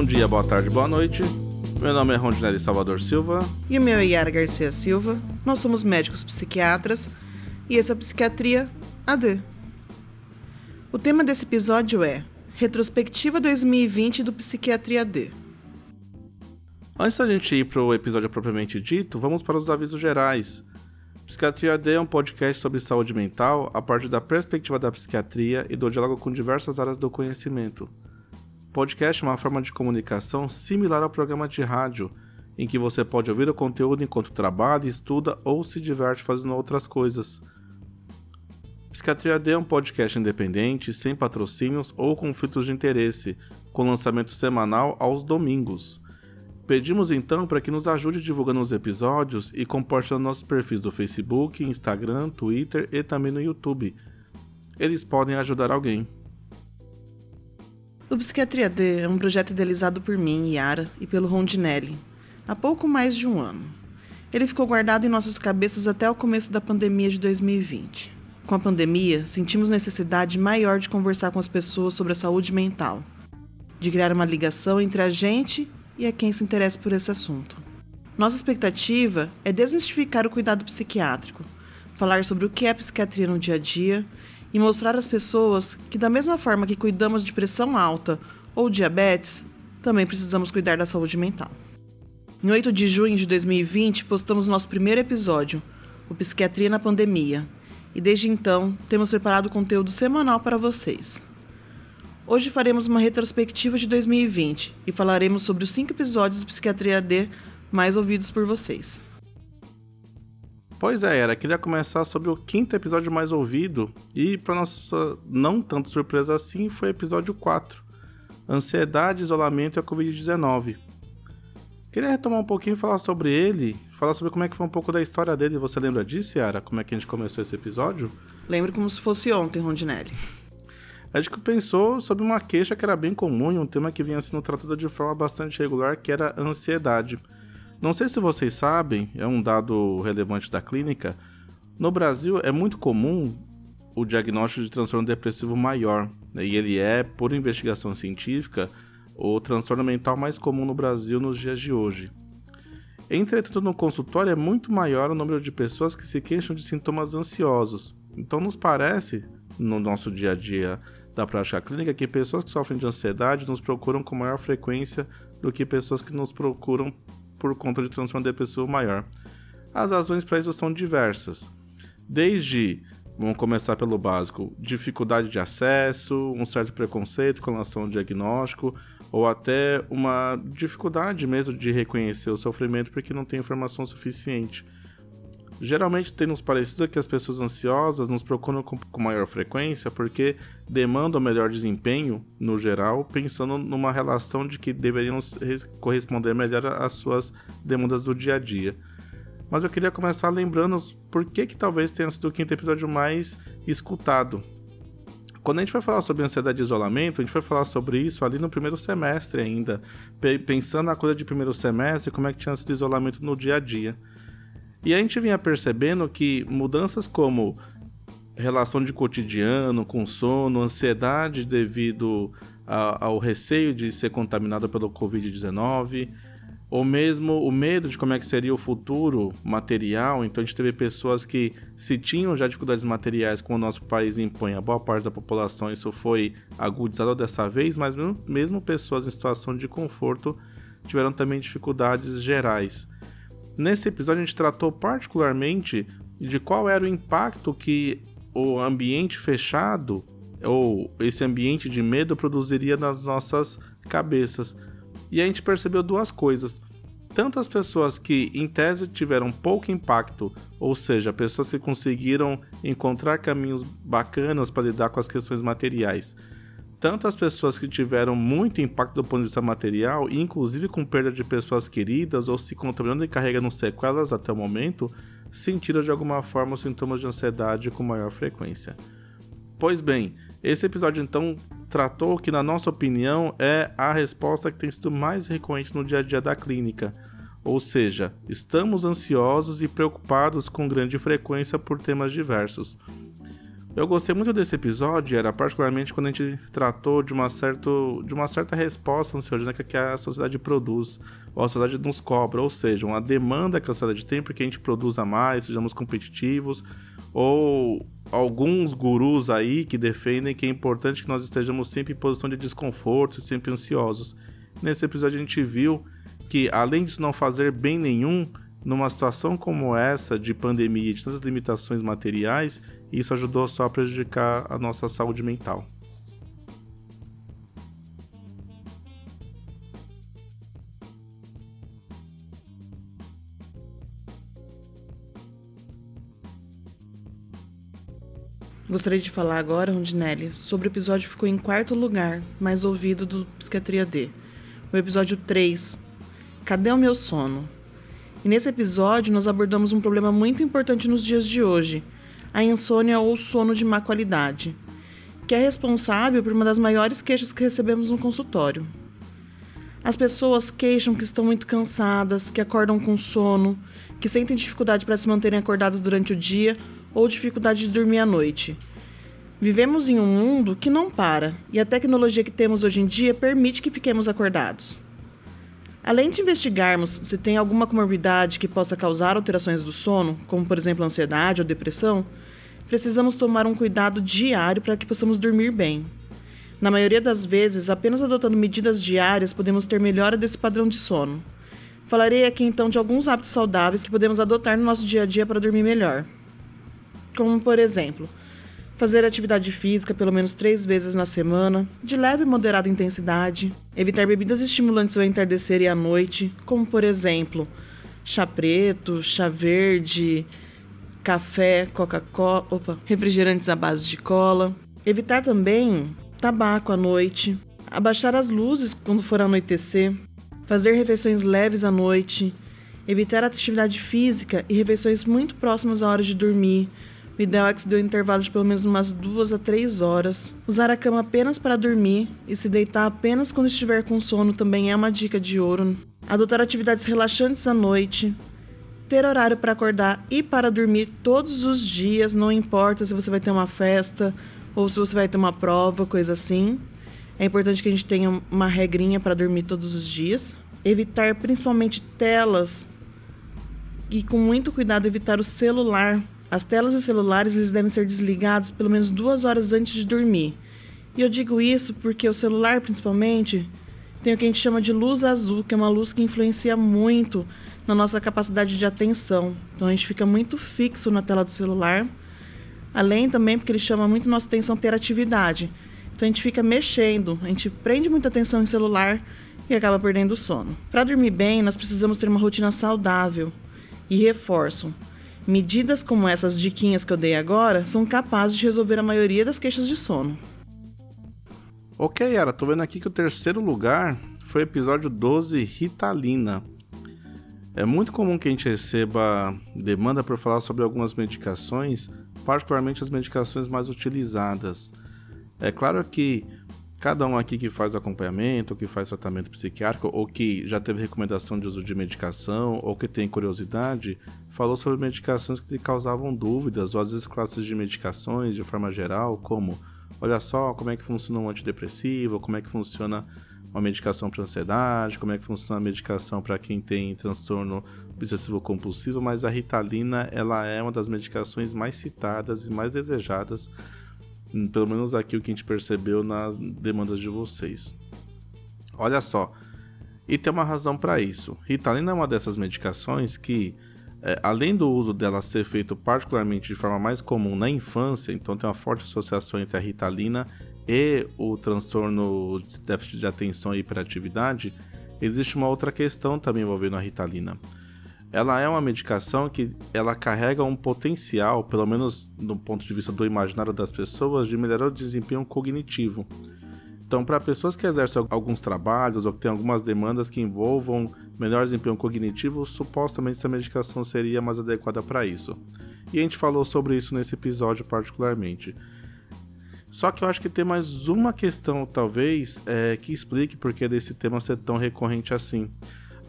Bom dia, boa tarde, boa noite. Meu nome é Rondinelli Salvador Silva. E o meu é Yara Garcia Silva. Nós somos médicos psiquiatras e essa é a Psiquiatria AD. O tema desse episódio é Retrospectiva 2020 do Psiquiatria AD. Antes da gente ir para o episódio propriamente dito, vamos para os avisos gerais. Psiquiatria AD é um podcast sobre saúde mental a partir da perspectiva da psiquiatria e do diálogo com diversas áreas do conhecimento. Podcast é uma forma de comunicação similar ao programa de rádio, em que você pode ouvir o conteúdo enquanto trabalha, estuda ou se diverte fazendo outras coisas. Psiquiatria D é um podcast independente, sem patrocínios ou conflitos de interesse, com lançamento semanal aos domingos. Pedimos então para que nos ajude divulgando os episódios e compartilhando nossos perfis do Facebook, Instagram, Twitter e também no YouTube. Eles podem ajudar alguém. O Psiquiatria D é um projeto idealizado por mim, Yara, e pelo Rondinelli, há pouco mais de um ano. Ele ficou guardado em nossas cabeças até o começo da pandemia de 2020. Com a pandemia, sentimos necessidade maior de conversar com as pessoas sobre a saúde mental, de criar uma ligação entre a gente e a quem se interessa por esse assunto. Nossa expectativa é desmistificar o cuidado psiquiátrico, falar sobre o que é psiquiatria no dia a dia e mostrar às pessoas que, da mesma forma que cuidamos de pressão alta ou diabetes, também precisamos cuidar da saúde mental. Em 8 de junho de 2020, postamos nosso primeiro episódio, o Psiquiatria na Pandemia, e desde então temos preparado conteúdo semanal para vocês. Hoje faremos uma retrospectiva de 2020 e falaremos sobre os cinco episódios do Psiquiatria AD mais ouvidos por vocês. Pois é, era. Queria começar sobre o quinto episódio mais ouvido e, para nossa não tanto surpresa assim, foi o episódio 4. Ansiedade, isolamento e a Covid-19. Queria retomar um pouquinho e falar sobre ele, falar sobre como é que foi um pouco da história dele. Você lembra disso, Yara? Como é que a gente começou esse episódio? Lembro como se fosse ontem, Rondinelli. A gente pensou sobre uma queixa que era bem comum e um tema que vinha sendo tratado de forma bastante regular, que era a ansiedade. Não sei se vocês sabem, é um dado relevante da clínica. No Brasil é muito comum o diagnóstico de transtorno depressivo maior, né? e ele é, por investigação científica, o transtorno mental mais comum no Brasil nos dias de hoje. Entretanto, no consultório é muito maior o número de pessoas que se queixam de sintomas ansiosos. Então, nos parece, no nosso dia a dia da prática clínica, que pessoas que sofrem de ansiedade nos procuram com maior frequência do que pessoas que nos procuram por conta de transtorno depressivo maior. As razões para isso são diversas. Desde, vamos começar pelo básico, dificuldade de acesso, um certo preconceito com relação ao diagnóstico, ou até uma dificuldade mesmo de reconhecer o sofrimento porque não tem informação suficiente. Geralmente tem nos parecido que as pessoas ansiosas nos procuram com, com, maior frequência porque demandam melhor desempenho, no geral, pensando numa relação de que deveriam corresponder melhor às suas demandas do dia a dia. Mas eu queria começar lembrando por que, que talvez tenha sido o quinto episódio mais escutado. Quando a gente vai falar sobre ansiedade e isolamento, a gente vai falar sobre isso ali no primeiro semestre ainda, pensando na coisa de primeiro semestre, como é que tinha sido o isolamento no dia a dia. E a gente vinha percebendo que mudanças como relação de cotidiano com sono, ansiedade devido a, ao receio de ser contaminado pelo Covid-19, ou mesmo o medo de como é que seria o futuro material. Então a gente teve pessoas que se tinham já dificuldades materiais como o nosso país impõe a boa parte da população, isso foi agudizado dessa vez, mas mesmo, mesmo pessoas em situação de conforto tiveram também dificuldades gerais. Nesse episódio a gente tratou particularmente de qual era o impacto que o ambiente fechado ou esse ambiente de medo produziria nas nossas cabeças. E a gente percebeu duas coisas. Tanto as pessoas que, em tese, tiveram pouco impacto, ou seja, pessoas que conseguiram encontrar caminhos bacanas para lidar com as questões materiais, tanto as pessoas que tiveram muito impacto do ponto de vista material, inclusive com perda de pessoas queridas ou se contaminando e carregando sequelas até o momento, sentiram de alguma forma os sintomas de ansiedade com maior frequência. Pois bem, esse episódio então tratou que, na nossa opinião, é a resposta que tem sido mais recorrente no dia a dia da clínica. Ou seja, estamos ansiosos e preocupados com grande frequência por temas diversos. Eu gostei muito desse episódio, era particularmente quando a gente tratou de uma, certo, de uma certa resposta ansiogênica que a sociedade produz, ou a sociedade nos cobra, ou seja, uma demanda que a sociedade tem para que a gente produza mais, sejamos competitivos, ou alguns gurus aí que defendem que é importante que nós estejamos sempre em posição de desconforto sempre ansiosos. Nesse episódio a gente viu que, além de não fazer bem nenhum, numa situação como essa de pandemia e de tantas limitações materiais, isso ajudou só a prejudicar a nossa saúde mental. Gostaria de falar agora, Rondinelli, sobre o episódio que ficou em quarto lugar, mais ouvido do Psiquiatria D. O episódio 3, Cadê o meu sono? E nesse episódio nós abordamos um problema muito importante nos dias de hoje, a insônia ou sono de má qualidade, que é responsável por uma das maiores queixas que recebemos no consultório. As pessoas queixam que estão muito cansadas, que acordam com sono, que sentem dificuldade para se manterem acordadas durante o dia ou dificuldade de dormir à noite. Vivemos em um mundo que não para, e a tecnologia que temos hoje em dia permite que fiquemos acordados. Além de investigarmos se tem alguma comorbidade que possa causar alterações do sono, como por exemplo ansiedade ou depressão, precisamos tomar um cuidado diário para que possamos dormir bem. Na maioria das vezes, apenas adotando medidas diárias podemos ter melhora desse padrão de sono. Falarei aqui então de alguns hábitos saudáveis que podemos adotar no nosso dia a dia para dormir melhor. Como, por exemplo, fazer atividade física pelo menos três vezes na semana, de leve e moderada intensidade, evitar bebidas estimulantes ao entardecer e à noite, como por exemplo chá preto, chá verde, café, Coca-Cola, refrigerantes à base de cola. Evitar também tabaco à noite, abaixar as luzes quando for anoitecer, fazer refeições leves à noite, evitar atividade física e refeições muito próximas à hora de dormir, o ideal é que se dê um intervalo de pelo menos umas duas a três horas. Usar a cama apenas para dormir e se deitar apenas quando estiver com sono também é uma dica de ouro. Adotar atividades relaxantes à noite. Ter horário para acordar e para dormir todos os dias, não importa se você vai ter uma festa ou se você vai ter uma prova, coisa assim. É importante que a gente tenha uma regrinha para dormir todos os dias. Evitar principalmente telas e com muito cuidado evitar o celular as telas dos celulares eles devem ser desligados pelo menos duas horas antes de dormir. E eu digo isso porque o celular, principalmente, tem o que a gente chama de luz azul, que é uma luz que influencia muito na nossa capacidade de atenção. Então a gente fica muito fixo na tela do celular. Além também porque ele chama muito nossa atenção ter atividade. Então a gente fica mexendo, a gente prende muita atenção em celular e acaba perdendo o sono. Para dormir bem, nós precisamos ter uma rotina saudável. E reforço, Medidas como essas diquinhas que eu dei agora são capazes de resolver a maioria das queixas de sono. Ok, Yara, tô vendo aqui que o terceiro lugar foi o episódio 12, Ritalina. É muito comum que a gente receba demanda para falar sobre algumas medicações, particularmente as medicações mais utilizadas. É claro que Cada um aqui que faz acompanhamento, que faz tratamento psiquiátrico, ou que já teve recomendação de uso de medicação, ou que tem curiosidade, falou sobre medicações que lhe causavam dúvidas, ou às vezes classes de medicações de forma geral, como olha só como é que funciona um antidepressivo, como é que funciona uma medicação para ansiedade, como é que funciona a medicação para quem tem transtorno obsessivo compulsivo, mas a Ritalina ela é uma das medicações mais citadas e mais desejadas pelo menos aqui o que a gente percebeu nas demandas de vocês. Olha só, e tem uma razão para isso. Ritalina é uma dessas medicações que, é, além do uso dela ser feito particularmente de forma mais comum na infância, então tem uma forte associação entre a Ritalina e o transtorno de déficit de atenção e hiperatividade, existe uma outra questão também envolvendo a Ritalina ela é uma medicação que ela carrega um potencial, pelo menos do ponto de vista do imaginário das pessoas, de melhorar o desempenho cognitivo. Então, para pessoas que exercem alguns trabalhos ou que têm algumas demandas que envolvam melhor desempenho cognitivo, supostamente essa medicação seria mais adequada para isso. E a gente falou sobre isso nesse episódio particularmente. Só que eu acho que tem mais uma questão, talvez, é, que explique por que desse tema ser tão recorrente assim.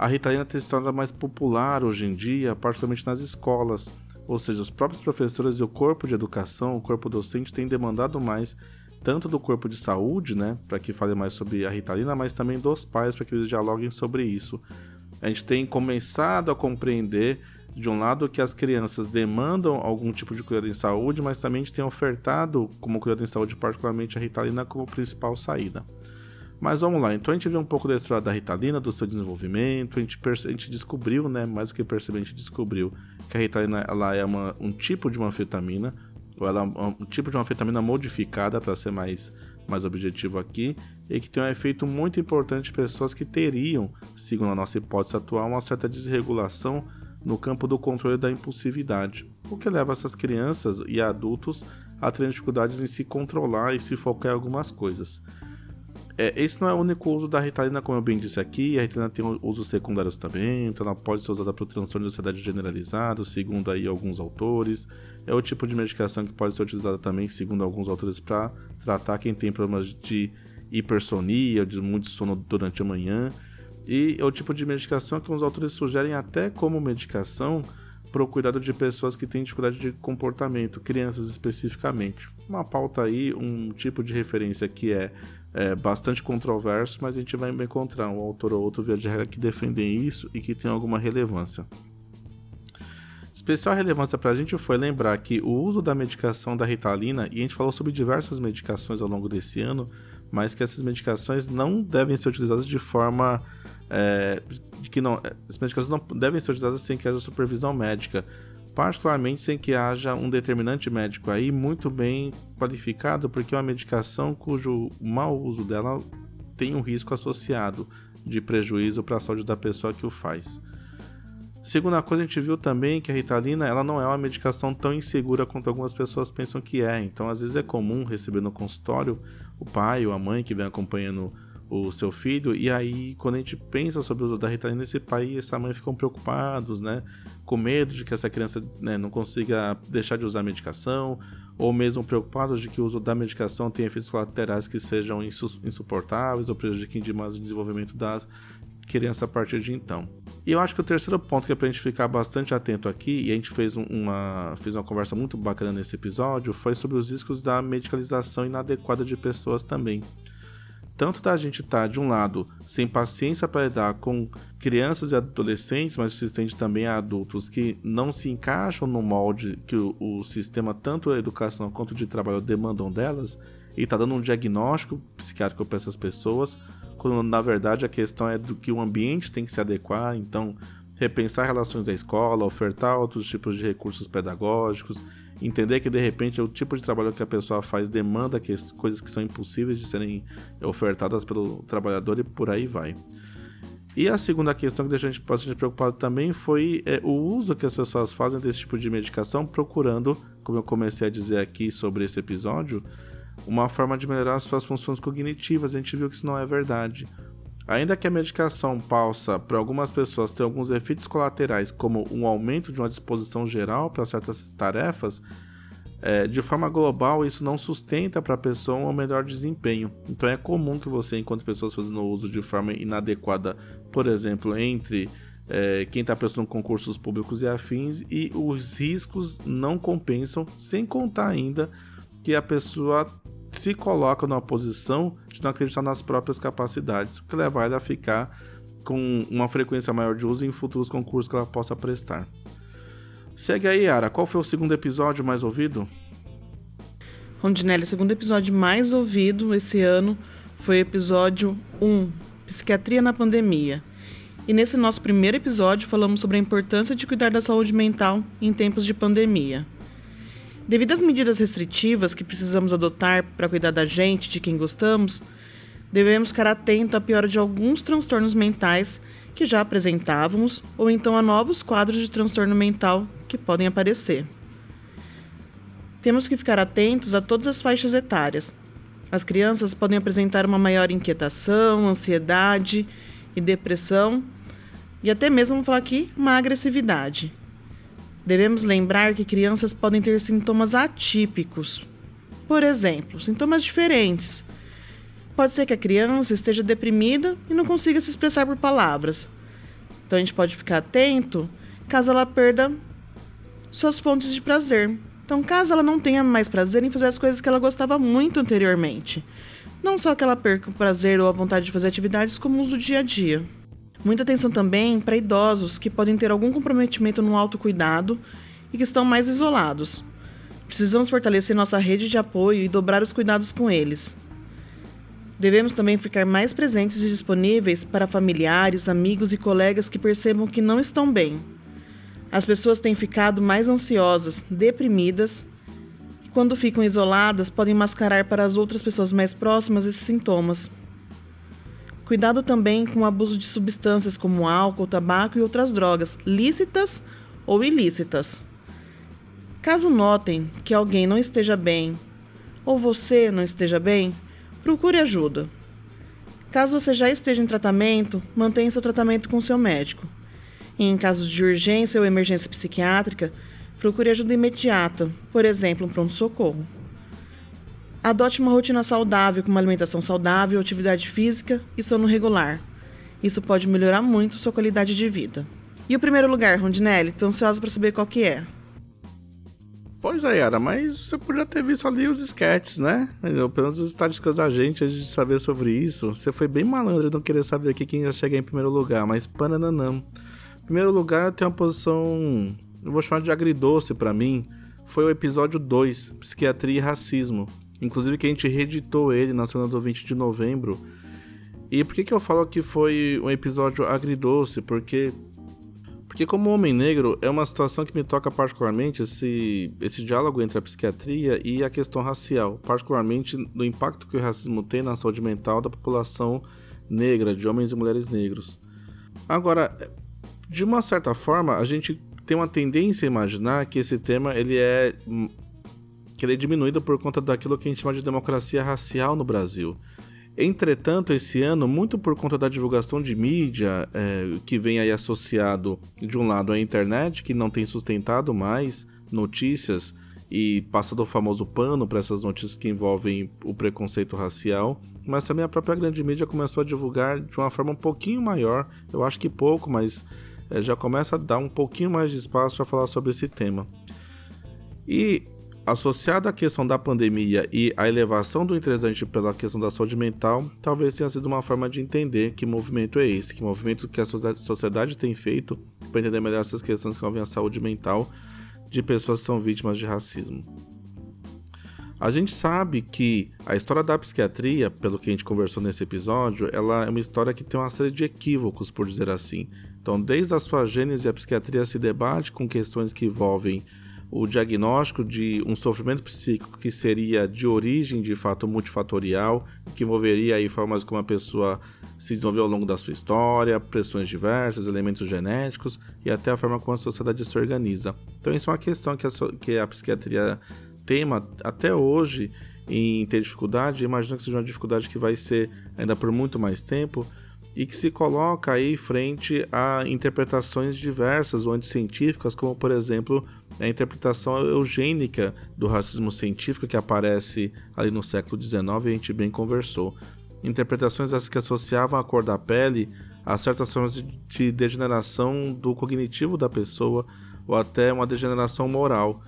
A Ritalina tem se tornado mais popular hoje em dia, particularmente nas escolas, ou seja, os próprios professores e o corpo de educação, o corpo docente tem demandado mais tanto do corpo de saúde, né, para que fale mais sobre a Ritalina, mas também dos pais para que eles dialoguem sobre isso. A gente tem começado a compreender de um lado que as crianças demandam algum tipo de cuidado em saúde, mas também a gente tem ofertado como cuidado em saúde particularmente a Ritalina como principal saída. Mas vamos lá, então a gente vê um pouco da história da Ritalina, do seu desenvolvimento, a gente, a gente descobriu, né, mais do que perceber, a gente descobriu que a Ritalina ela é uma, um tipo de uma anfetamina, ou ela é um, um tipo de uma anfetamina modificada, para ser mais, mais objetivo aqui, e que tem um efeito muito importante em pessoas que teriam, segundo a nossa hipótese atual, uma certa desregulação no campo do controle da impulsividade, o que leva essas crianças e adultos a terem dificuldades em se controlar e se focar em algumas coisas. É, esse não é o único uso da Ritalina, como eu bem disse aqui. A Ritalina tem usos secundários também, então ela pode ser usada para o transtorno de ansiedade generalizado, segundo aí alguns autores. É o tipo de medicação que pode ser utilizada também, segundo alguns autores, para tratar quem tem problemas de hipersonia, de muito sono durante a manhã. E é o tipo de medicação que os autores sugerem até como medicação para o cuidado de pessoas que têm dificuldade de comportamento, crianças especificamente. Uma pauta aí, um tipo de referência que é é, bastante controverso, mas a gente vai encontrar um autor ou outro via de regra que defendem isso e que tem alguma relevância. Especial relevância para a gente foi lembrar que o uso da medicação da Ritalina, e a gente falou sobre diversas medicações ao longo desse ano, mas que essas medicações não devem ser utilizadas de forma. É, que não, as medicações não devem ser utilizadas sem que haja supervisão médica particularmente sem que haja um determinante médico aí muito bem qualificado, porque é uma medicação cujo mau uso dela tem um risco associado de prejuízo para a saúde da pessoa que o faz. Segunda coisa, a gente viu também que a Ritalina ela não é uma medicação tão insegura quanto algumas pessoas pensam que é. Então, às vezes é comum receber no consultório o pai ou a mãe que vem acompanhando o seu filho, e aí quando a gente pensa sobre o uso da Ritalina, esse pai e essa mãe ficam preocupados, né? Com medo de que essa criança né, não consiga deixar de usar a medicação, ou mesmo preocupados de que o uso da medicação tenha efeitos colaterais que sejam insuportáveis ou prejudiquem demais o desenvolvimento da criança a partir de então. E eu acho que o terceiro ponto que é pra gente ficar bastante atento aqui, e a gente fez uma, fez uma conversa muito bacana nesse episódio, foi sobre os riscos da medicalização inadequada de pessoas também tanto da gente estar, tá, de um lado, sem paciência para lidar com crianças e adolescentes, mas se estende também a adultos que não se encaixam no molde que o, o sistema, tanto educacional quanto de trabalho, demandam delas, e está dando um diagnóstico psiquiátrico para essas pessoas, quando na verdade a questão é do que o ambiente tem que se adequar, então repensar relações da escola, ofertar outros tipos de recursos pedagógicos, entender que de repente o tipo de trabalho que a pessoa faz demanda que, coisas que são impossíveis de serem ofertadas pelo trabalhador e por aí vai. E a segunda questão que deixa a gente bastante preocupado também foi é, o uso que as pessoas fazem desse tipo de medicação, procurando, como eu comecei a dizer aqui sobre esse episódio, uma forma de melhorar as suas funções cognitivas. A gente viu que isso não é verdade. Ainda que a medicação possa, para algumas pessoas, ter alguns efeitos colaterais, como um aumento de uma disposição geral para certas tarefas, é, de forma global isso não sustenta para a pessoa um melhor desempenho. Então é comum que você encontre pessoas fazendo uso de forma inadequada, por exemplo, entre é, quem está prestando concursos públicos e afins, e os riscos não compensam, sem contar ainda que a pessoa se coloca numa posição de não acreditar nas próprias capacidades, o que leva ela a ficar com uma frequência maior de uso em futuros concursos que ela possa prestar. Segue aí, Yara. Qual foi o segundo episódio mais ouvido? Rondinelli, o segundo episódio mais ouvido esse ano foi o episódio 1, Psiquiatria na Pandemia. E nesse nosso primeiro episódio falamos sobre a importância de cuidar da saúde mental em tempos de pandemia. Devido às medidas restritivas que precisamos adotar para cuidar da gente, de quem gostamos, devemos ficar atento à piora de alguns transtornos mentais que já apresentávamos ou então a novos quadros de transtorno mental que podem aparecer. Temos que ficar atentos a todas as faixas etárias. As crianças podem apresentar uma maior inquietação, ansiedade e depressão, e até mesmo falar aqui uma agressividade. Devemos lembrar que crianças podem ter sintomas atípicos. Por exemplo, sintomas diferentes. Pode ser que a criança esteja deprimida e não consiga se expressar por palavras. Então a gente pode ficar atento caso ela perda suas fontes de prazer. Então, caso ela não tenha mais prazer em fazer as coisas que ela gostava muito anteriormente, não só que ela perca o prazer ou a vontade de fazer atividades comuns do dia a dia. Muita atenção também para idosos que podem ter algum comprometimento no autocuidado e que estão mais isolados. Precisamos fortalecer nossa rede de apoio e dobrar os cuidados com eles. Devemos também ficar mais presentes e disponíveis para familiares, amigos e colegas que percebam que não estão bem. As pessoas têm ficado mais ansiosas, deprimidas, e quando ficam isoladas, podem mascarar para as outras pessoas mais próximas esses sintomas. Cuidado também com o abuso de substâncias como álcool, tabaco e outras drogas, lícitas ou ilícitas. Caso notem que alguém não esteja bem ou você não esteja bem, procure ajuda. Caso você já esteja em tratamento, mantenha seu tratamento com seu médico. E em casos de urgência ou emergência psiquiátrica, procure ajuda imediata, por exemplo, um pronto-socorro. Adote uma rotina saudável, com uma alimentação saudável, atividade física e sono regular. Isso pode melhorar muito sua qualidade de vida. E o primeiro lugar, Rondinelli? Tô ansiosa para saber qual que é. Pois é, Yara, mas você podia ter visto ali os sketches, né? Pelo menos os estatísticas da gente, a gente saber sobre isso. Você foi bem malandro de não querer saber aqui quem ia chegar em primeiro lugar, mas pananã. Primeiro lugar, tem uma posição, eu vou chamar de agridoce para mim, foi o episódio 2, Psiquiatria e Racismo. Inclusive que a gente reeditou ele na semana do 20 de novembro. E por que, que eu falo que foi um episódio agridoce? Porque porque como homem negro, é uma situação que me toca particularmente esse, esse diálogo entre a psiquiatria e a questão racial, particularmente do impacto que o racismo tem na saúde mental da população negra, de homens e mulheres negros. Agora, de uma certa forma, a gente tem uma tendência a imaginar que esse tema ele é que ele é diminuído por conta daquilo que a gente chama de democracia racial no Brasil. Entretanto, esse ano, muito por conta da divulgação de mídia, é, que vem aí associado, de um lado, à internet, que não tem sustentado mais notícias e passado o famoso pano para essas notícias que envolvem o preconceito racial, mas também a própria grande mídia começou a divulgar de uma forma um pouquinho maior, eu acho que pouco, mas é, já começa a dar um pouquinho mais de espaço para falar sobre esse tema. E associado à questão da pandemia e à elevação do interesse pela questão da saúde mental, talvez tenha sido uma forma de entender que movimento é esse, que movimento que a sociedade tem feito para entender melhor essas questões que envolvem a saúde mental de pessoas que são vítimas de racismo. A gente sabe que a história da psiquiatria, pelo que a gente conversou nesse episódio, ela é uma história que tem uma série de equívocos, por dizer assim. Então, desde a sua gênese, a psiquiatria se debate com questões que envolvem o diagnóstico de um sofrimento psíquico que seria de origem de fato multifatorial, que envolveria aí formas como a pessoa se desenvolveu ao longo da sua história, pressões diversas, elementos genéticos e até a forma como a sociedade se organiza. Então isso é uma questão que a, que a psiquiatria tema até hoje em ter dificuldade, imagino que seja uma dificuldade que vai ser ainda por muito mais tempo, e que se coloca aí frente a interpretações diversas ou anticientíficas, como por exemplo a interpretação eugênica do racismo científico que aparece ali no século XIX e a gente bem conversou. Interpretações essas que associavam a cor da pele a certas formas de degeneração do cognitivo da pessoa ou até uma degeneração moral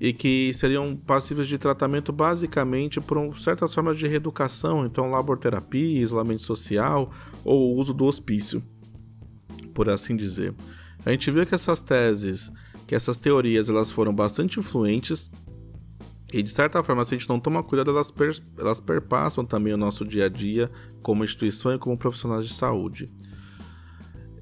e que seriam passíveis de tratamento basicamente por certas formas de reeducação, então laborterapia, isolamento social ou uso do hospício, por assim dizer. A gente viu que essas teses, que essas teorias, elas foram bastante influentes e de certa forma, se a gente não toma cuidado, elas, per elas perpassam também o nosso dia a dia como instituição e como profissionais de saúde.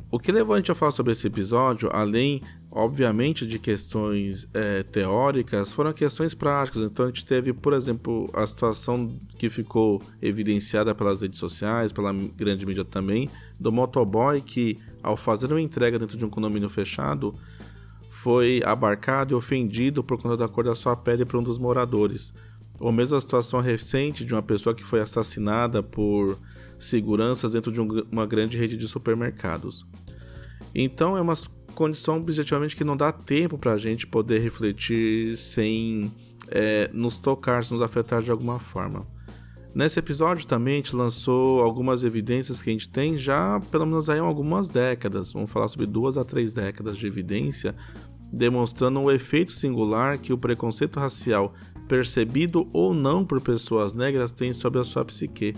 O que levou a gente a falar sobre esse episódio, além, obviamente, de questões é, teóricas, foram questões práticas. Então, a gente teve, por exemplo, a situação que ficou evidenciada pelas redes sociais, pela grande mídia também, do motoboy que, ao fazer uma entrega dentro de um condomínio fechado, foi abarcado e ofendido por conta da cor da sua pele por um dos moradores. Ou mesmo a situação recente de uma pessoa que foi assassinada por seguranças dentro de uma grande rede de supermercados. Então é uma condição objetivamente que não dá tempo para a gente poder refletir sem é, nos tocar, se nos afetar de alguma forma. Nesse episódio também a gente lançou algumas evidências que a gente tem já pelo menos aí algumas décadas. Vamos falar sobre duas a três décadas de evidência demonstrando o efeito singular que o preconceito racial, percebido ou não por pessoas negras, tem sobre a sua psique.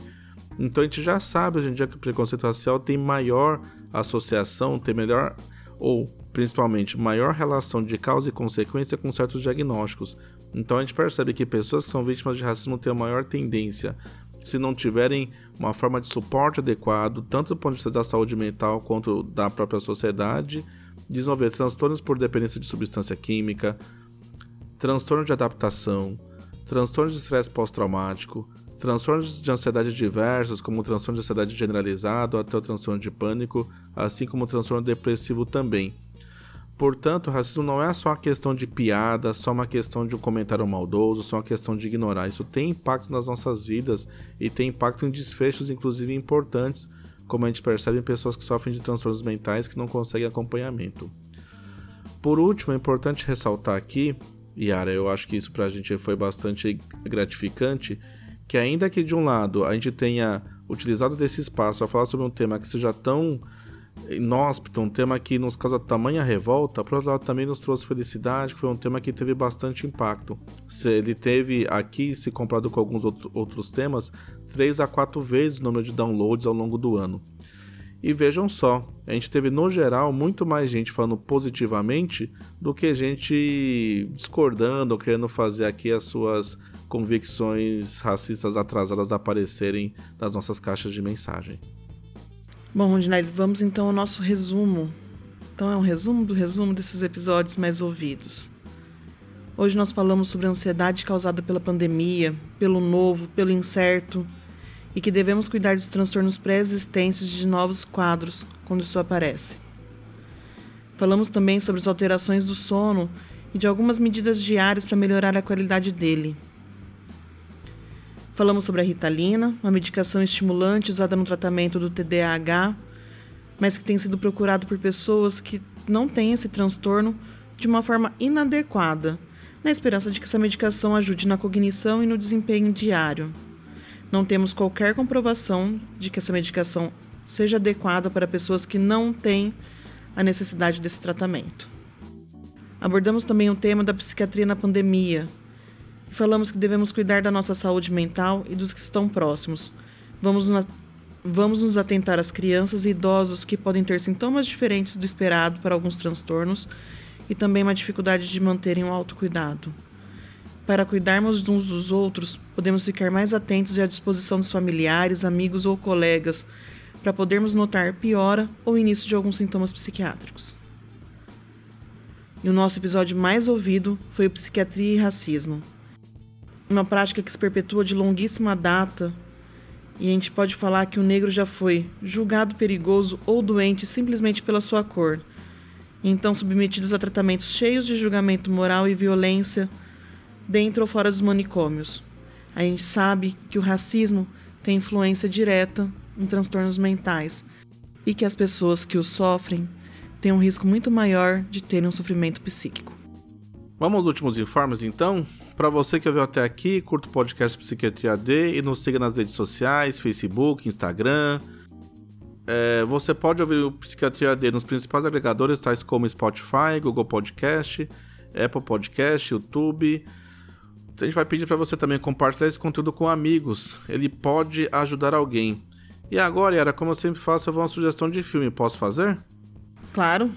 Então a gente já sabe hoje em dia que o preconceito racial tem maior associação, tem melhor ou principalmente maior relação de causa e consequência com certos diagnósticos. Então a gente percebe que pessoas que são vítimas de racismo têm a maior tendência, se não tiverem uma forma de suporte adequado, tanto do ponto de vista da saúde mental quanto da própria sociedade, desenvolver transtornos por dependência de substância química, transtorno de adaptação, transtorno de estresse pós-traumático, transtornos de ansiedade diversos, como o transtorno de ansiedade generalizado até o transtorno de pânico, assim como o transtorno depressivo também. Portanto, o racismo não é só uma questão de piada, só uma questão de um comentário maldoso, só uma questão de ignorar. Isso tem impacto nas nossas vidas e tem impacto em desfechos, inclusive importantes, como a gente percebe em pessoas que sofrem de transtornos mentais que não conseguem acompanhamento. Por último, é importante ressaltar aqui, Yara, eu acho que isso pra gente foi bastante gratificante, que ainda que de um lado a gente tenha utilizado desse espaço a falar sobre um tema que seja tão inóspito, um tema que nos causa tamanha revolta, por outro lado também nos trouxe felicidade, que foi um tema que teve bastante impacto. Se ele teve aqui, se comparado com alguns outros temas, 3 a 4 vezes o número de downloads ao longo do ano. E vejam só, a gente teve no geral muito mais gente falando positivamente do que gente discordando ou querendo fazer aqui as suas convicções racistas atrasadas aparecerem nas nossas caixas de mensagem. Bom, Rondinelli, vamos então ao nosso resumo. Então é um resumo do resumo desses episódios mais ouvidos. Hoje nós falamos sobre a ansiedade causada pela pandemia, pelo novo, pelo incerto, e que devemos cuidar dos transtornos pré-existentes de novos quadros quando isso aparece. Falamos também sobre as alterações do sono e de algumas medidas diárias para melhorar a qualidade dele. Falamos sobre a Ritalina, uma medicação estimulante usada no tratamento do TDAH, mas que tem sido procurado por pessoas que não têm esse transtorno de uma forma inadequada, na esperança de que essa medicação ajude na cognição e no desempenho diário. Não temos qualquer comprovação de que essa medicação seja adequada para pessoas que não têm a necessidade desse tratamento. Abordamos também o tema da psiquiatria na pandemia, falamos que devemos cuidar da nossa saúde mental e dos que estão próximos. Vamos, na... Vamos nos atentar às crianças e idosos que podem ter sintomas diferentes do esperado para alguns transtornos e também uma dificuldade de manterem o autocuidado. Para cuidarmos uns dos outros, podemos ficar mais atentos e à disposição dos familiares, amigos ou colegas para podermos notar piora ou início de alguns sintomas psiquiátricos. E o nosso episódio mais ouvido foi o Psiquiatria e Racismo uma prática que se perpetua de longuíssima data, e a gente pode falar que o negro já foi julgado perigoso ou doente simplesmente pela sua cor, então submetidos a tratamentos cheios de julgamento moral e violência dentro ou fora dos manicômios. A gente sabe que o racismo tem influência direta em transtornos mentais e que as pessoas que o sofrem têm um risco muito maior de terem um sofrimento psíquico. Vamos aos últimos informes então? Para você que ouviu até aqui, curta o podcast Psiquiatria D e nos siga nas redes sociais, Facebook, Instagram. É, você pode ouvir o Psiquiatria D nos principais agregadores, tais como Spotify, Google Podcast, Apple Podcast, YouTube. A gente vai pedir para você também compartilhar esse conteúdo com amigos. Ele pode ajudar alguém. E agora, Yara, como eu sempre faço, eu vou uma sugestão de filme. Posso fazer? Claro.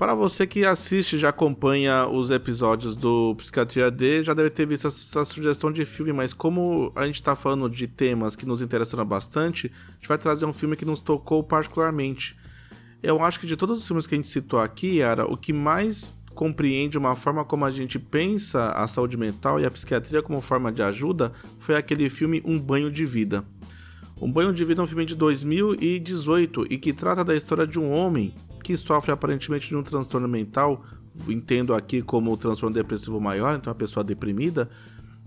Para você que assiste já acompanha os episódios do Psiquiatria D, já deve ter visto essa sugestão de filme, mas como a gente está falando de temas que nos interessam bastante, a gente vai trazer um filme que nos tocou particularmente. Eu acho que de todos os filmes que a gente citou aqui, era o que mais compreende uma forma como a gente pensa a saúde mental e a psiquiatria como forma de ajuda foi aquele filme Um Banho de Vida. Um Banho de Vida é um filme de 2018 e que trata da história de um homem que sofre aparentemente de um transtorno mental, entendo aqui como o transtorno depressivo maior, então a pessoa deprimida,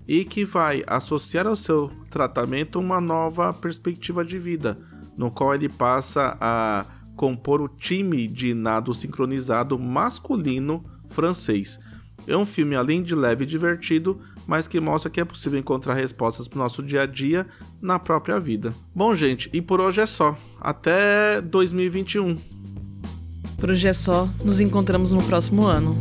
e que vai associar ao seu tratamento uma nova perspectiva de vida, no qual ele passa a compor o time de nado sincronizado masculino francês. É um filme além de leve e divertido, mas que mostra que é possível encontrar respostas para o nosso dia a dia na própria vida. Bom, gente, e por hoje é só. Até 2021. Por hoje é só, nos encontramos no próximo ano.